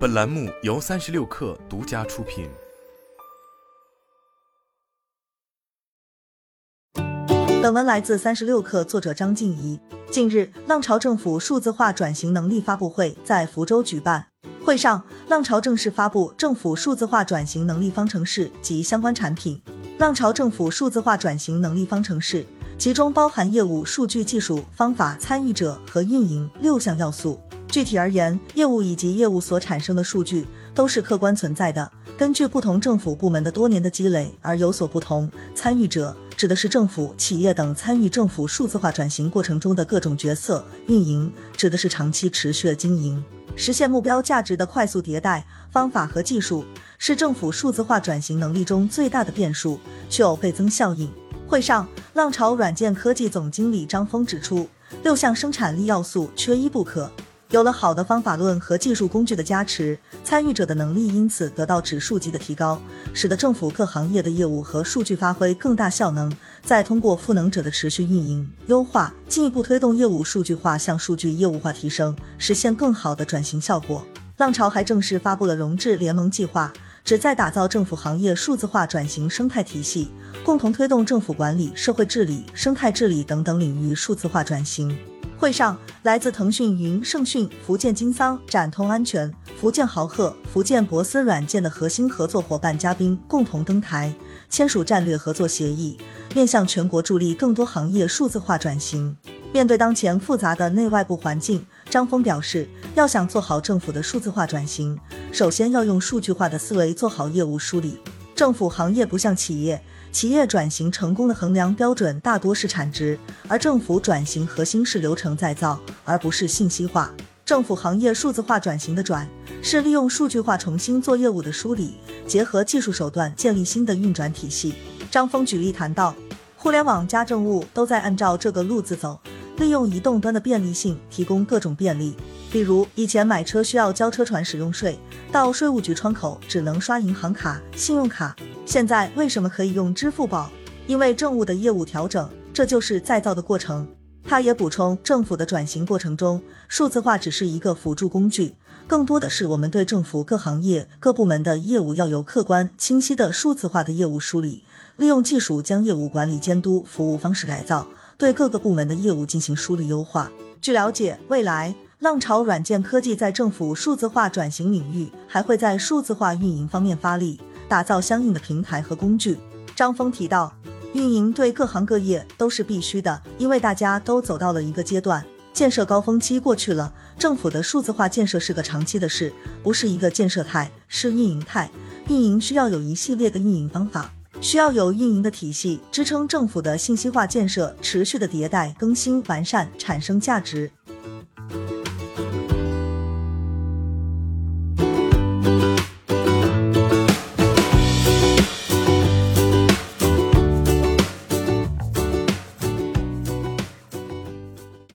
本栏目由三十六氪独家出品。本文来自三十六氪，作者张静怡。近日，浪潮政府数字化转型能力发布会在福州举办。会上，浪潮正式发布政府数字化转型能力方程式及相关产品。浪潮政府数字化转型能力方程式，其中包含业务、数据、技术、方法、参与者和运营六项要素。具体而言，业务以及业务所产生的数据都是客观存在的，根据不同政府部门的多年的积累而有所不同。参与者指的是政府、企业等参与政府数字化转型过程中的各种角色；运营指的是长期持续的经营，实现目标价值的快速迭代。方法和技术是政府数字化转型能力中最大的变数，具有倍增效应。会上，浪潮软件科技总经理张峰指出，六项生产力要素缺一不可。有了好的方法论和技术工具的加持，参与者的能力因此得到指数级的提高，使得政府各行业的业务和数据发挥更大效能。再通过赋能者的持续运营优化，进一步推动业务数据化向数据业务化提升，实现更好的转型效果。浪潮还正式发布了融智联盟计划，旨在打造政府行业数字化转型生态体系，共同推动政府管理、社会治理、生态治理等等领域数字化转型。会上，来自腾讯云、盛讯、福建金桑、展通安全、福建豪鹤、福建博思软件的核心合作伙伴嘉宾共同登台，签署战略合作协议，面向全国助力更多行业数字化转型。面对当前复杂的内外部环境，张峰表示，要想做好政府的数字化转型，首先要用数据化的思维做好业务梳理。政府行业不像企业。企业转型成功的衡量标准大多是产值，而政府转型核心是流程再造，而不是信息化。政府行业数字化转型的转，是利用数据化重新做业务的梳理，结合技术手段建立新的运转体系。张峰举例谈到，互联网加政务都在按照这个路子走，利用移动端的便利性提供各种便利。比如以前买车需要交车船使用税，到税务局窗口只能刷银行卡、信用卡。现在为什么可以用支付宝？因为政务的业务调整，这就是再造的过程。他也补充，政府的转型过程中，数字化只是一个辅助工具，更多的是我们对政府各行业各部门的业务要有客观清晰的数字化的业务梳理，利用技术将业务管理监督服务方式改造，对各个部门的业务进行梳理优化。据了解，未来浪潮软件科技在政府数字化转型领域还会在数字化运营方面发力。打造相应的平台和工具。张峰提到，运营对各行各业都是必须的，因为大家都走到了一个阶段，建设高峰期过去了。政府的数字化建设是个长期的事，不是一个建设态，是运营态。运营需要有一系列的运营方法，需要有运营的体系支撑政府的信息化建设持续的迭代更新完善，产生价值。